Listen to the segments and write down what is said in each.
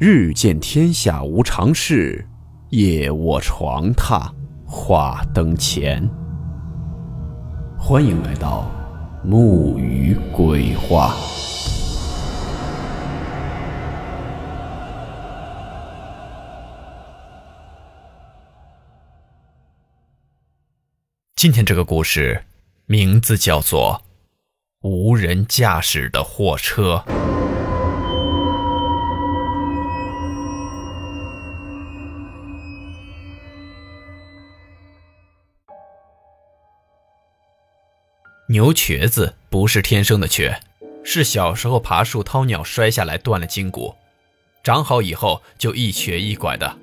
日见天下无常事，夜卧床榻话灯前。欢迎来到木鱼鬼话。今天这个故事名字叫做《无人驾驶的货车》。牛瘸子不是天生的瘸，是小时候爬树掏鸟摔下来断了筋骨，长好以后就一瘸一拐的。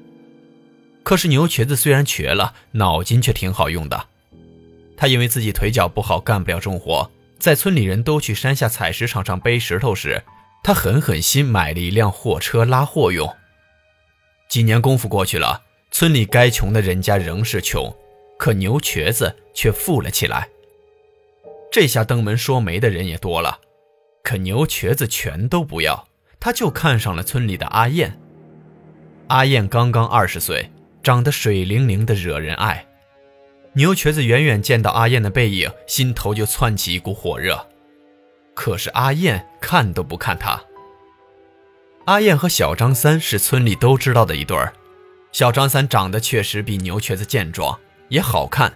可是牛瘸子虽然瘸了，脑筋却挺好用的。他因为自己腿脚不好，干不了重活，在村里人都去山下采石场上背石头时，他狠狠心买了一辆货车拉货用。几年功夫过去了，村里该穷的人家仍是穷，可牛瘸子却富了起来。这下登门说媒的人也多了，可牛瘸子全都不要，他就看上了村里的阿燕。阿燕刚刚二十岁，长得水灵灵的，惹人爱。牛瘸子远远见到阿燕的背影，心头就窜起一股火热。可是阿燕看都不看他。阿燕和小张三是村里都知道的一对儿，小张三长得确实比牛瘸子健壮，也好看，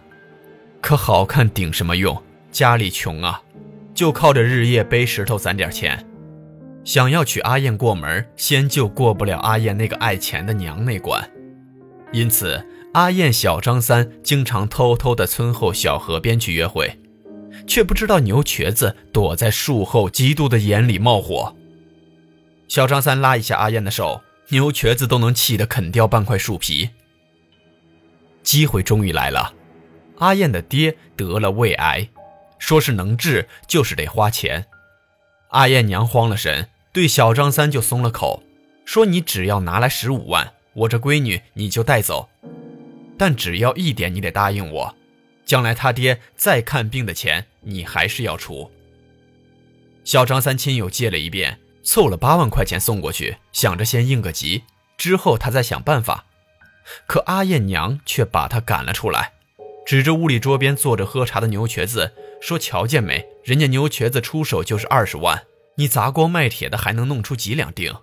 可好看顶什么用？家里穷啊，就靠着日夜背石头攒点钱。想要娶阿燕过门，先就过不了阿燕那个爱钱的娘那关。因此，阿燕、小张三经常偷偷的村后小河边去约会，却不知道牛瘸子躲在树后，嫉妒的眼里冒火。小张三拉一下阿燕的手，牛瘸子都能气得啃掉半块树皮。机会终于来了，阿燕的爹得了胃癌。说是能治，就是得花钱。阿燕娘慌了神，对小张三就松了口，说：“你只要拿来十五万，我这闺女你就带走。但只要一点，你得答应我，将来他爹再看病的钱，你还是要出。”小张三亲友借了一遍，凑了八万块钱送过去，想着先应个急，之后他再想办法。可阿燕娘却把他赶了出来，指着屋里桌边坐着喝茶的牛瘸子。说瞧见没？人家牛瘸子出手就是二十万，你砸锅卖铁的还能弄出几两锭？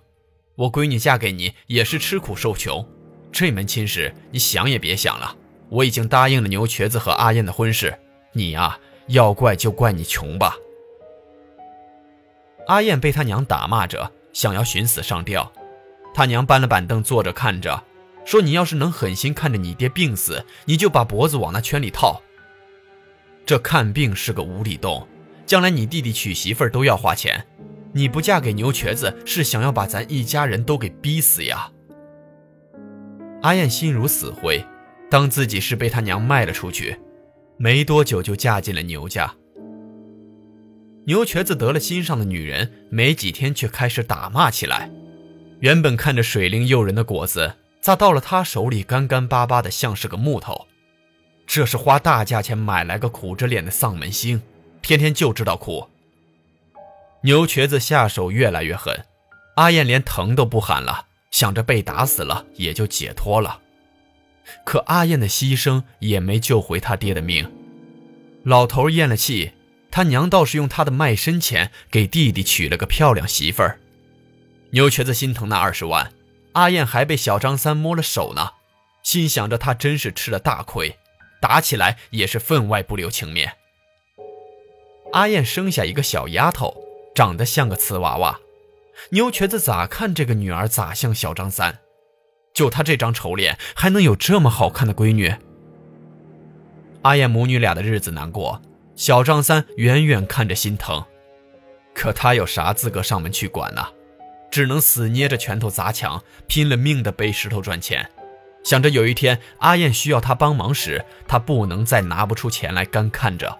我闺女嫁给你也是吃苦受穷，这门亲事你想也别想了。我已经答应了牛瘸子和阿燕的婚事，你呀，要怪就怪你穷吧。阿燕被他娘打骂着，想要寻死上吊，他娘搬了板凳坐着看着，说你要是能狠心看着你爹病死，你就把脖子往那圈里套。这看病是个无底洞，将来你弟弟娶媳妇儿都要花钱，你不嫁给牛瘸子，是想要把咱一家人都给逼死呀？阿燕心如死灰，当自己是被他娘卖了出去，没多久就嫁进了牛家。牛瘸子得了心上的女人，没几天却开始打骂起来。原本看着水灵诱人的果子，咋到了他手里干干巴巴的，像是个木头？这是花大价钱买来个苦着脸的丧门星，天天就知道哭。牛瘸子下手越来越狠，阿燕连疼都不喊了，想着被打死了也就解脱了。可阿燕的牺牲也没救回他爹的命。老头咽了气，他娘倒是用他的卖身钱给弟弟娶了个漂亮媳妇儿。牛瘸子心疼那二十万，阿燕还被小张三摸了手呢，心想着他真是吃了大亏。打起来也是分外不留情面。阿燕生下一个小丫头，长得像个瓷娃娃。牛瘸子咋看这个女儿咋像小张三，就他这张丑脸，还能有这么好看的闺女？阿燕母女俩的日子难过，小张三远远看着心疼，可他有啥资格上门去管呢？只能死捏着拳头砸墙，拼了命的背石头赚钱。想着有一天阿燕需要他帮忙时，他不能再拿不出钱来干看着。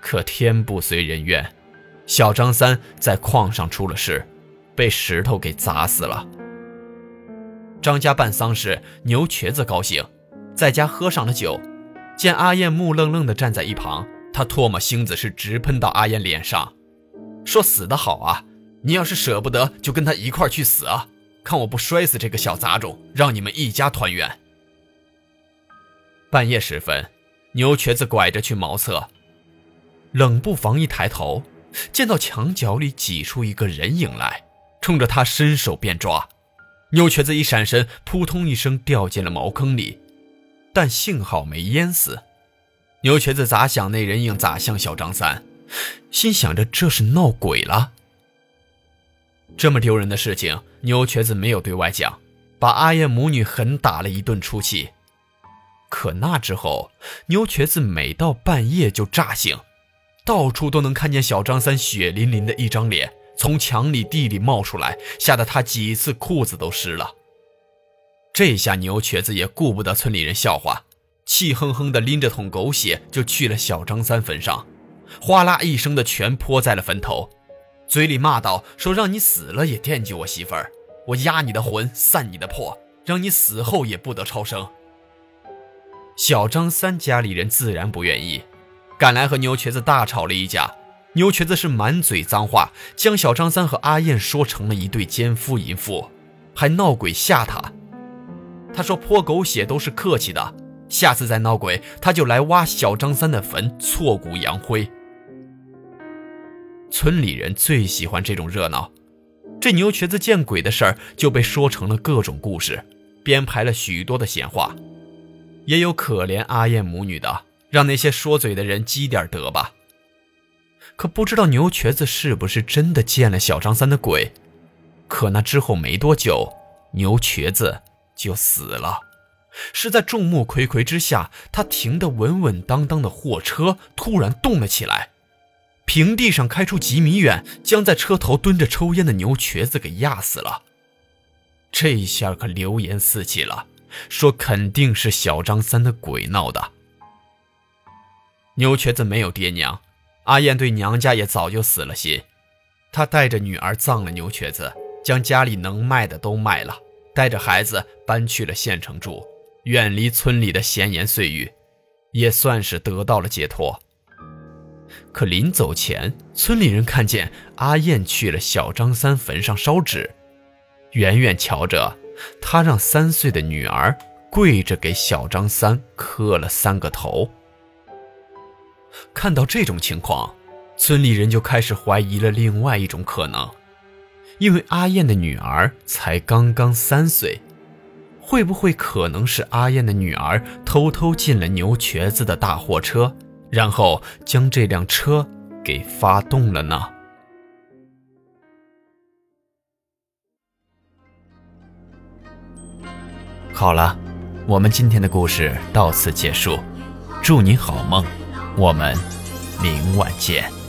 可天不遂人愿，小张三在矿上出了事，被石头给砸死了。张家办丧事，牛瘸子高兴，在家喝上了酒，见阿燕木愣愣地站在一旁，他唾沫星子是直喷到阿燕脸上，说：“死得好啊！你要是舍不得，就跟他一块去死啊！看我不摔死这个小杂种，让你们一家团圆。半夜时分，牛瘸子拐着去茅厕，冷不防一抬头，见到墙角里挤出一个人影来，冲着他伸手便抓。牛瘸子一闪身，扑通一声掉进了茅坑里，但幸好没淹死。牛瘸子咋想那人影咋像小张三，心想着这是闹鬼了。这么丢人的事情，牛瘸子没有对外讲，把阿燕母女狠打了一顿出气。可那之后，牛瘸子每到半夜就炸醒，到处都能看见小张三血淋淋的一张脸从墙里地里冒出来，吓得他几次裤子都湿了。这下牛瘸子也顾不得村里人笑话，气哼哼的拎着桶狗血就去了小张三坟上，哗啦一声的全泼在了坟头。嘴里骂道：“说让你死了也惦记我媳妇儿，我压你的魂，散你的魄，让你死后也不得超生。”小张三家里人自然不愿意，赶来和牛瘸子大吵了一架。牛瘸子是满嘴脏话，将小张三和阿燕说成了一对奸夫淫妇，还闹鬼吓他。他说泼狗血都是客气的，下次再闹鬼，他就来挖小张三的坟，挫骨扬灰。村里人最喜欢这种热闹，这牛瘸子见鬼的事儿就被说成了各种故事，编排了许多的闲话，也有可怜阿燕母女的，让那些说嘴的人积点德吧。可不知道牛瘸子是不是真的见了小张三的鬼，可那之后没多久，牛瘸子就死了，是在众目睽睽之下，他停得稳稳当当的货车突然动了起来。平地上开出几米远，将在车头蹲着抽烟的牛瘸子给压死了。这一下可流言四起了，说肯定是小张三的鬼闹的。牛瘸子没有爹娘，阿燕对娘家也早就死了心，她带着女儿葬了牛瘸子，将家里能卖的都卖了，带着孩子搬去了县城住，远离村里的闲言碎语，也算是得到了解脱。可临走前，村里人看见阿燕去了小张三坟上烧纸，远远瞧着，他让三岁的女儿跪着给小张三磕了三个头。看到这种情况，村里人就开始怀疑了另外一种可能，因为阿燕的女儿才刚刚三岁，会不会可能是阿燕的女儿偷偷进了牛瘸子的大货车？然后将这辆车给发动了呢。好了，我们今天的故事到此结束，祝你好梦，我们明晚见。